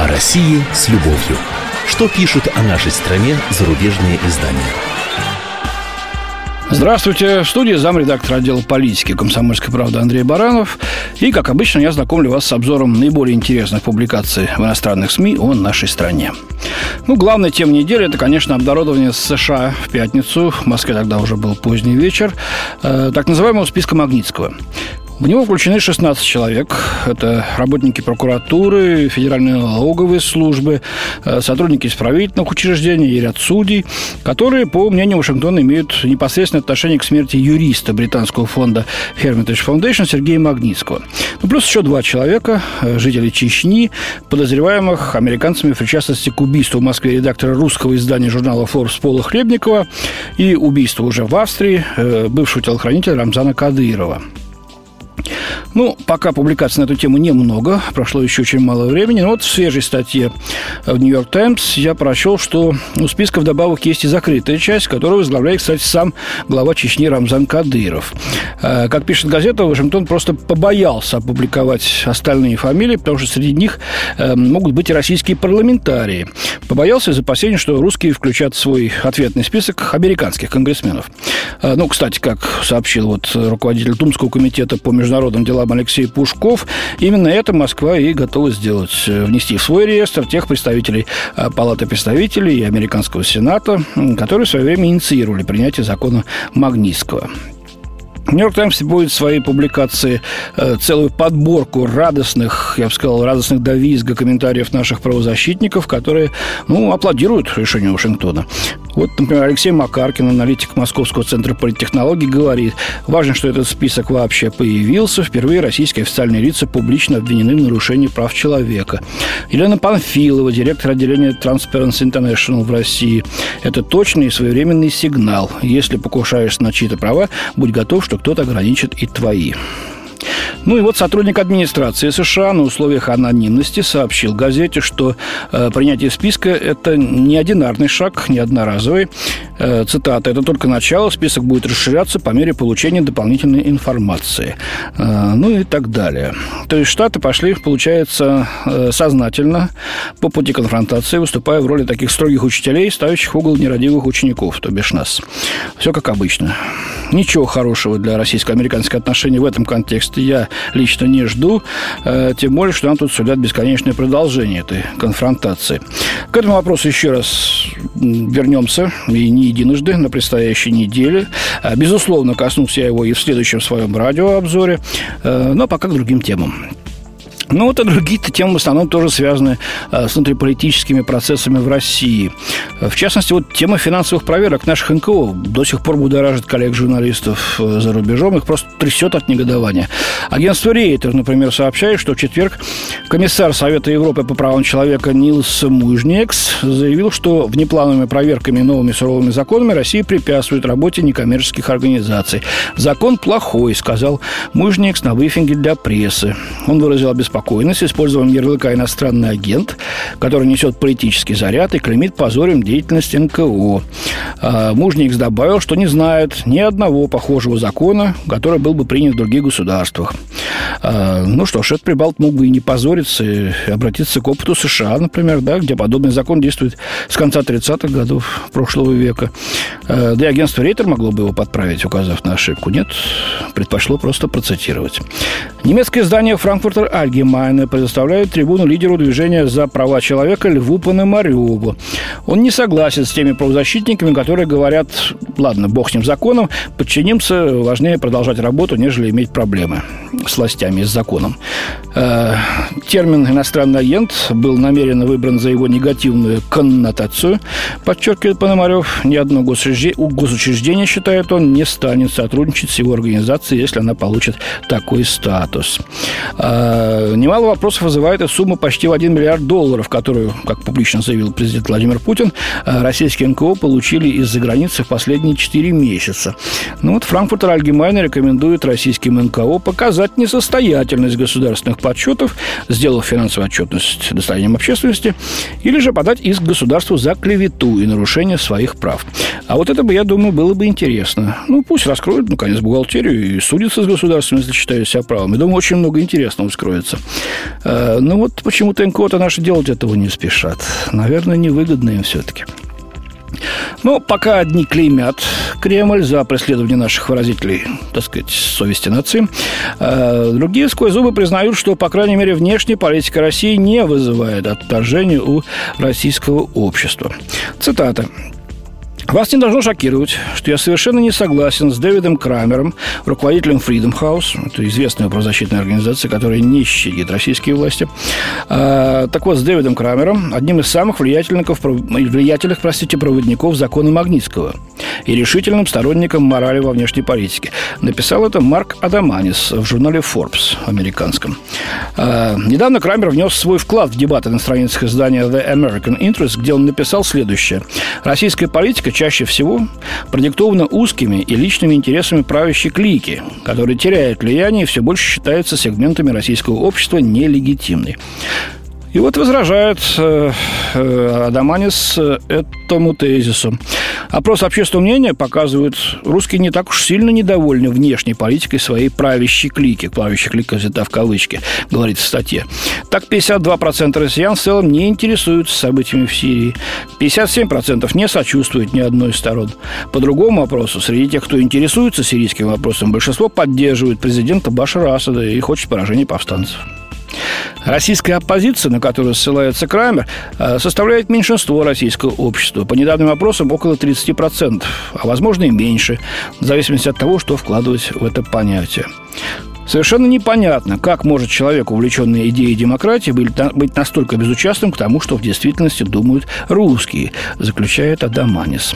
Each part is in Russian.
О России с любовью. Что пишут о нашей стране зарубежные издания? Здравствуйте. В студии замредактора отдела политики «Комсомольской правды» Андрей Баранов. И, как обычно, я знакомлю вас с обзором наиболее интересных публикаций в иностранных СМИ о нашей стране. Ну, главная тема недели – это, конечно, обнародование с США в пятницу. В Москве тогда уже был поздний вечер. Э, так называемого списка Магнитского. В него включены 16 человек. Это работники прокуратуры, федеральные налоговые службы, э, сотрудники исправительных учреждений и ряд судей, которые, по мнению Вашингтона, имеют непосредственное отношение к смерти юриста британского фонда Hermitage Foundation Сергея Магнитского. Ну, плюс еще два человека, э, жители Чечни, подозреваемых американцами в причастности к убийству в Москве редактора русского издания журнала Forbes Пола Хлебникова и убийству уже в Австрии э, бывшего телохранителя Рамзана Кадырова. Ну, пока публикаций на эту тему немного, прошло еще очень мало времени. Но вот в свежей статье в «Нью-Йорк Таймс» я прочел, что у списка вдобавок есть и закрытая часть, которую возглавляет, кстати, сам глава Чечни Рамзан Кадыров. Э, как пишет газета, Вашингтон просто побоялся опубликовать остальные фамилии, потому что среди них э, могут быть и российские парламентарии. Побоялся из опасения, что русские включат в свой ответный список американских конгрессменов. Э, ну, кстати, как сообщил вот руководитель Тумского комитета по международным делам Алексей Пушков, именно это Москва и готова сделать. Внести в свой реестр тех представителей Палаты представителей и Американского Сената, которые в свое время инициировали принятие закона Магнитского. Нью-Йорк Таймс будет в своей публикации э, целую подборку радостных, я бы сказал, радостных до визга комментариев наших правозащитников, которые, ну, аплодируют решению Вашингтона. Вот, например, Алексей Макаркин, аналитик Московского центра политтехнологий, говорит, важно, что этот список вообще появился. Впервые российские официальные лица публично обвинены в нарушении прав человека. Елена Панфилова, директор отделения Transparency International в России. Это точный и своевременный сигнал. Если покушаешься на чьи-то права, будь готов, что кто-то ограничит и твои. Ну и вот сотрудник администрации США на условиях анонимности сообщил газете, что э, принятие списка – это не одинарный шаг, не одноразовый. Э, цитата, это только начало, список будет расширяться по мере получения дополнительной информации. Э, ну и так далее. То есть Штаты пошли, получается, э, сознательно по пути конфронтации, выступая в роли таких строгих учителей, ставящих угол нерадивых учеников, то бишь нас. Все как обычно. Ничего хорошего для российско-американских отношений в этом контексте я лично не жду, тем более, что нам тут судят бесконечное продолжение этой конфронтации. К этому вопросу еще раз вернемся, и не единожды на предстоящей неделе. А, безусловно, коснусь я его и в следующем своем радиообзоре, э, но пока к другим темам. Ну, вот и другие-то темы в основном тоже связаны э, с внутриполитическими процессами в России. В частности, вот тема финансовых проверок наших НКО до сих пор будоражит коллег-журналистов э, за рубежом. Их просто трясет от негодования. Агентство Рейтер, например, сообщает, что в четверг комиссар Совета Европы по правам человека Нилс Мужнекс заявил, что внеплановыми проверками и новыми суровыми законами Россия препятствует работе некоммерческих организаций. Закон плохой, сказал Мужнекс на брифинге для прессы. Он выразил обеспокоенность спокойность, использованием ярлыка «иностранный агент», который несет политический заряд и клеймит позорем деятельность НКО. А, Мужникс добавил, что не знает ни одного похожего закона, который был бы принят в других государствах. А, ну что ж, этот прибалт мог бы и не позориться, и обратиться к опыту США, например, да, где подобный закон действует с конца 30-х годов прошлого века. А, да и агентство Рейтер могло бы его подправить, указав на ошибку. Нет, предпочло просто процитировать. Немецкое издание «Франкфуртер Альгем Майна предоставляет трибуну лидеру движения за права человека Льву Пономареву. Он не согласен с теми правозащитниками, которые говорят, ладно, бог с ним законом, подчинимся, важнее продолжать работу, нежели иметь проблемы с властями с законом. Э, термин «иностранный агент» был намеренно выбран за его негативную коннотацию, подчеркивает Пономарев. Ни одно госучреждение, считает он, не станет сотрудничать с его организацией, если она получит такой статус. Э, Немало вопросов вызывает и сумма почти в 1 миллиард долларов, которую, как публично заявил президент Владимир Путин, э, российские НКО получили из-за границы в последние 4 месяца. Ну вот Франкфуртер Альгемайна рекомендует российским НКО показать несостоятельность государственных подсчетов, сделав финансовую отчетность достоянием общественности, или же подать иск государству за клевету и нарушение своих прав. А вот это бы, я думаю, было бы интересно. Ну, пусть раскроют, наконец, бухгалтерию и судятся с государством, если считают себя правым. Я думаю, очень много интересного скроется. Ну вот почему-то НКО-то наши делать этого не спешат. Наверное, невыгодно им все-таки. Но пока одни клеймят Кремль за преследование наших выразителей, так сказать, совести нации, а другие сквозь зубы признают, что, по крайней мере, внешняя политика России не вызывает отторжения у российского общества. Цитата. Вас не должно шокировать, что я совершенно не согласен с Дэвидом Крамером, руководителем Freedom House, это известная правозащитная организация, которая не щадит российские власти. А, так вот, с Дэвидом Крамером, одним из самых влиятельных, влиятельных простите, проводников закона Магнитского и решительным сторонником морали во внешней политике. Написал это Марк Адаманис в журнале Forbes американском. А, недавно Крамер внес свой вклад в дебаты на страницах издания The American Interest, где он написал следующее. Российская политика чаще всего продиктовано узкими и личными интересами правящей клики, которые теряют влияние и все больше считаются сегментами российского общества нелегитимной. И вот возражает э, э, Адаманис э, этому тезису. Опрос общественного мнения показывает, русские не так уж сильно недовольны внешней политикой своей правящей клики. Правящая клика взята в кавычки, говорится в статье. Так, 52% россиян в целом не интересуются событиями в Сирии. 57% не сочувствуют ни одной из сторон. По другому опросу, среди тех, кто интересуется сирийским вопросом, большинство поддерживает президента Башара Асада и хочет поражения повстанцев. Российская оппозиция, на которую ссылается Крамер, э, составляет меньшинство российского общества. По недавним опросам около 30%, а возможно и меньше, в зависимости от того, что вкладывать в это понятие. Совершенно непонятно, как может человек, увлеченный идеей демократии, быть настолько безучастным к тому, что в действительности думают русские, заключает Адаманис.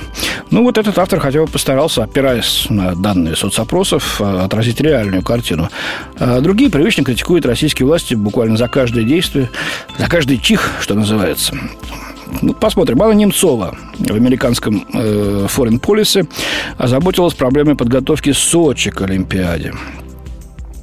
Ну, вот этот автор хотя бы постарался, опираясь на данные соцопросов, э, отразить реальную картину. А другие привычно критикуют российские власти буквально за каждое действие, за каждый чих, что называется. Ну, посмотрим. Анна Немцова в американском э, Foreign Policy озаботилась проблемой подготовки Сочи к Олимпиаде.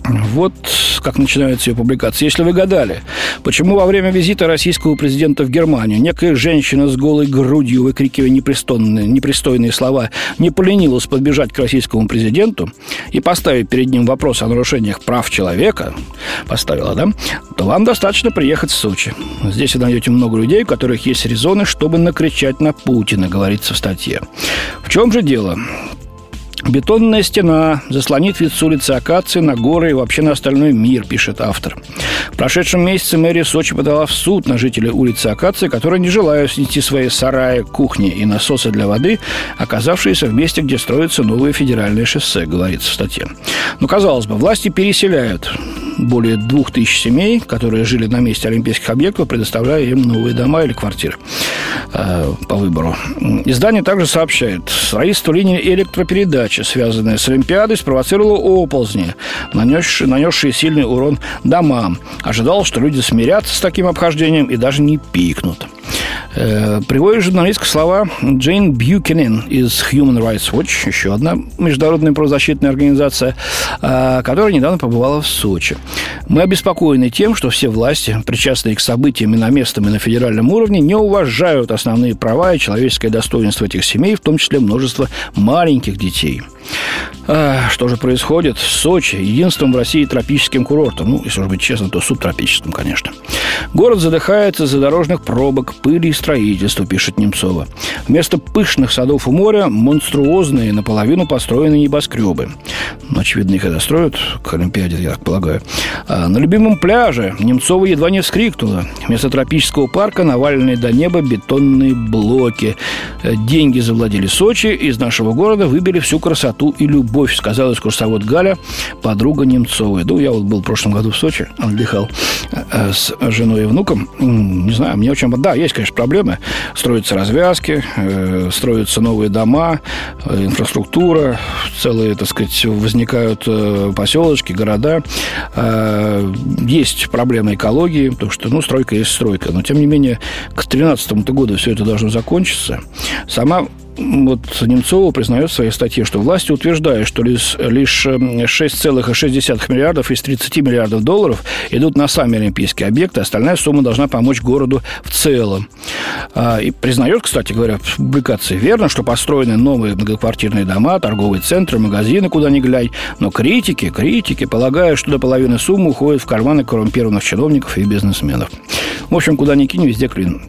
Вот как начинается ее публикация. Если вы гадали, почему во время визита российского президента в Германию некая женщина с голой грудью, выкрикивая непристойные, непристойные слова, не поленилась подбежать к российскому президенту и поставить перед ним вопрос о нарушениях прав человека, поставила, да, то вам достаточно приехать в Сочи. Здесь вы найдете много людей, у которых есть резоны, чтобы накричать на Путина, говорится в статье. В чем же дело? Бетонная стена заслонит вид с улицы Акации на горы и вообще на остальной мир, пишет автор. В прошедшем месяце мэрия Сочи подала в суд на жителей улицы Акации, которые не желают снести свои сараи, кухни и насосы для воды, оказавшиеся в месте, где строится новое федеральное шоссе, говорится в статье. Но, казалось бы, власти переселяют более двух тысяч семей, которые жили на месте олимпийских объектов, предоставляя им новые дома или квартиры э, по выбору. Издание также сообщает, строительство линии электропередачи, связанное с Олимпиадой, спровоцировало оползни, нанесшие, нанесшие сильный урон домам. Ожидал, что люди смирятся с таким обхождением и даже не пикнут. Э, приводит журналистка слова Джейн Бьюкинен из Human Rights Watch, еще одна международная правозащитная организация, э, которая недавно побывала в Сочи. Мы обеспокоены тем, что все власти, причастные к событиям и на местном, и на федеральном уровне, не уважают основные права и человеческое достоинство этих семей, в том числе множество маленьких детей. А, что же происходит Сочи, единственным в России тропическим курортом? Ну, если уж быть честным, то субтропическим, конечно. Город задыхается из-за дорожных пробок, пыли и строительства, пишет Немцова. Вместо пышных садов у моря монструозные, наполовину построенные небоскребы. Ну, очевидно, их это строят к Олимпиаде, я так полагаю. А на любимом пляже Немцова едва не вскрикнула. Вместо тропического парка наваленные до неба бетонные блоки. Деньги завладели Сочи, из нашего города выбили всю красоту и любовь, сказала экскурсовод Галя, подруга Немцовой. Ну, я вот был в прошлом году в Сочи, отдыхал э, с женой и внуком. Не знаю, мне очень... Да, есть, конечно, проблемы. Строятся развязки, э, строятся новые дома, э, инфраструктура, целые, так сказать, возникают поселочки, города. Есть проблемы экологии, потому что, ну, стройка есть стройка. Но, тем не менее, к 2013 году все это должно закончиться. Сама вот Немцова признает в своей статье, что власти утверждают, что лишь, лишь 6,6 миллиардов из 30 миллиардов долларов идут на сами олимпийские объекты, остальная сумма должна помочь городу в целом. А, и признает, кстати говоря, в публикации верно, что построены новые многоквартирные дома, торговые центры, магазины, куда ни глянь, но критики, критики полагают, что до половины суммы уходит в карманы коррумпированных чиновников и бизнесменов. В общем, куда ни кинь, везде клин.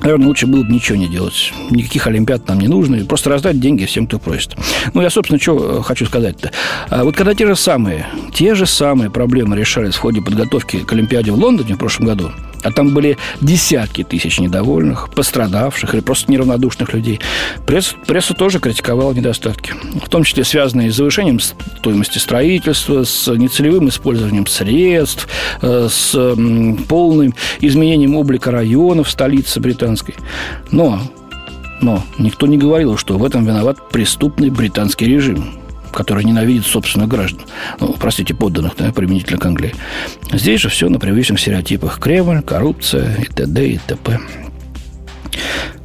Наверное, лучше было бы ничего не делать. Никаких олимпиад нам не нужно. Просто раздать деньги всем, кто просит. Ну, я, собственно, что э, хочу сказать-то. А вот когда те же самые, те же самые проблемы решались в ходе подготовки к Олимпиаде в Лондоне в прошлом году, а там были десятки тысяч недовольных, пострадавших или просто неравнодушных людей. Пресс, пресса тоже критиковала недостатки, в том числе связанные с завышением стоимости строительства, с нецелевым использованием средств, э, с полным изменением облика районов столицы британской. Но но никто не говорил, что в этом виноват преступный британский режим который ненавидит собственных граждан. Ну, простите, подданных, да, применительно к Англии. Здесь же все на привычных стереотипах. Кремль, коррупция и т.д. и т.п.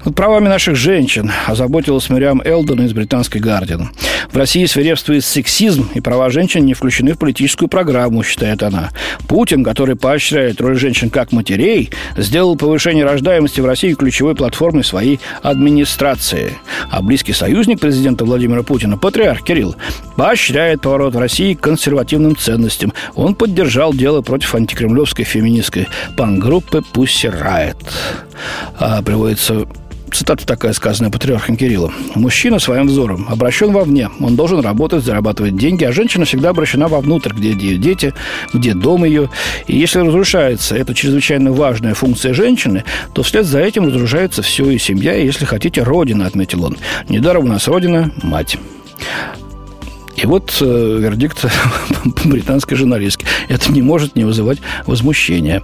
Над правами наших женщин озаботилась Мириам Элдон из британской «Гардиан». В России свирепствует сексизм, и права женщин не включены в политическую программу, считает она. Путин, который поощряет роль женщин как матерей, сделал повышение рождаемости в России ключевой платформой своей администрации. А близкий союзник президента Владимира Путина, патриарх Кирилл, поощряет поворот России к консервативным ценностям. Он поддержал дело против антикремлевской феминистской пан-группы «Пусси Райт». А, приводится цитата такая сказанная патриархом Кириллом. «Мужчина своим взором обращен вовне. Он должен работать, зарабатывать деньги, а женщина всегда обращена вовнутрь, где ее дети, где дом ее. И если разрушается эта чрезвычайно важная функция женщины, то вслед за этим разрушается все и семья, и, если хотите, родина», отметил он. «Недаром у нас родина – мать». И вот э, вердикт британской журналистки. Это не может не вызывать возмущения.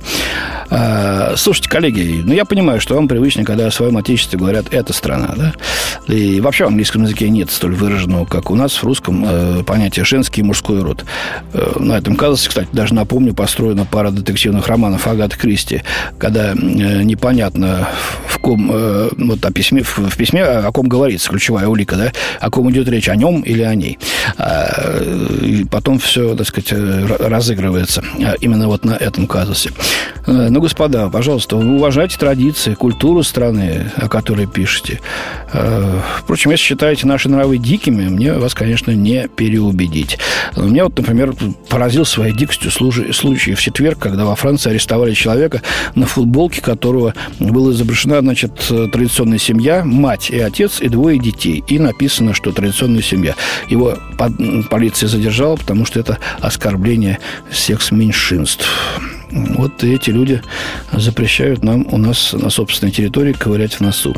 А, слушайте, коллеги, ну я понимаю, что вам привычно, когда о своем отечестве говорят «эта страна», да? И вообще в английском языке нет столь выраженного, как у нас в русском, э, понятия «женский» и «мужской род». Э, на этом казусе, кстати, даже напомню, построена пара детективных романов Агаты Кристи, когда э, непонятно в ком, э, вот о письме, в, в письме о ком говорится, ключевая улика, да, о ком идет речь, о нем или о ней. А, и потом все, так сказать, разыгрывается а, именно вот на этом казусе. Э, ну, господа, пожалуйста, уважайте традиции, культуру страны, о которой пишете. Э, впрочем, если считаете наши нравы дикими, мне вас, конечно, не переубедить. Меня вот, например, поразил своей дикостью случай в четверг, когда во Франции арестовали человека, на футболке которого была изображена, значит, традиционная семья, мать и отец, и двое детей. И написано, что традиционная семья. Его полиция задержала, потому что это оскорбление секс-меньшинств. Вот эти люди запрещают нам у нас на собственной территории ковырять в носу.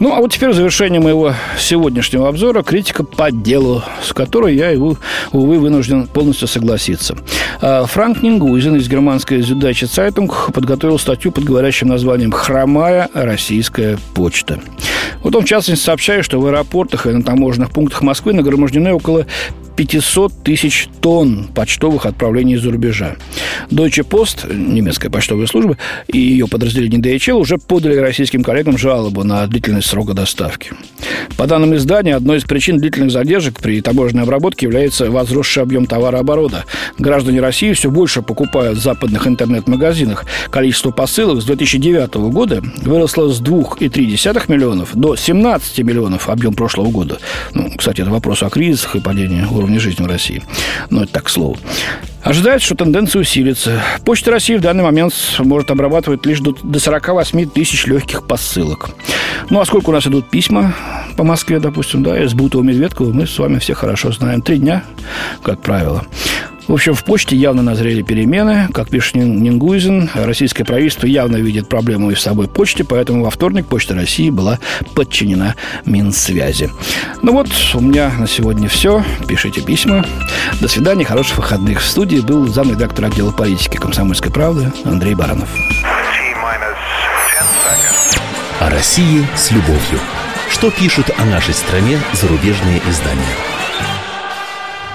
Ну, а вот теперь в завершение моего сегодняшнего обзора критика по делу, с которой я, увы, вынужден полностью согласиться. А, Франк Нингузин из германской Süddeutsche Zeitung подготовил статью под говорящим названием «Хромая российская почта». Вот он, в частности, сообщает, что в аэропортах и на таможенных пунктах Москвы нагромождены около 500 тысяч тонн почтовых отправлений из-за рубежа. Deutsche Post, немецкая почтовая служба, и ее подразделение DHL уже подали российским коллегам жалобу на длительность срока доставки. По данным издания, одной из причин длительных задержек при таможенной обработке является возросший объем товарооборота. Граждане России все больше покупают в западных интернет-магазинах. Количество посылок с 2009 года выросло с 2,3 миллионов до 17 миллионов объем прошлого года. Ну, кстати, это вопрос о кризисах и падении уровня жизни в России. Но это так, к слову. Ожидается, что тенденция усилится. Почта России в данный момент может обрабатывать лишь до 48 тысяч легких посылок. Ну, а сколько у нас идут письма по Москве, допустим, да, из Бутова Медведкова, мы с вами все хорошо знаем. Три дня, как правило. В общем, в почте явно назрели перемены. Как пишет Нингузин, российское правительство явно видит проблему и в собой почте, поэтому во вторник Почта России была подчинена Минсвязи. Ну вот, у меня на сегодня все. Пишите письма. До свидания, хороших выходных. В студии был замредактор отдела политики комсомольской правды Андрей Баранов. О России с любовью. Что пишут о нашей стране зарубежные издания?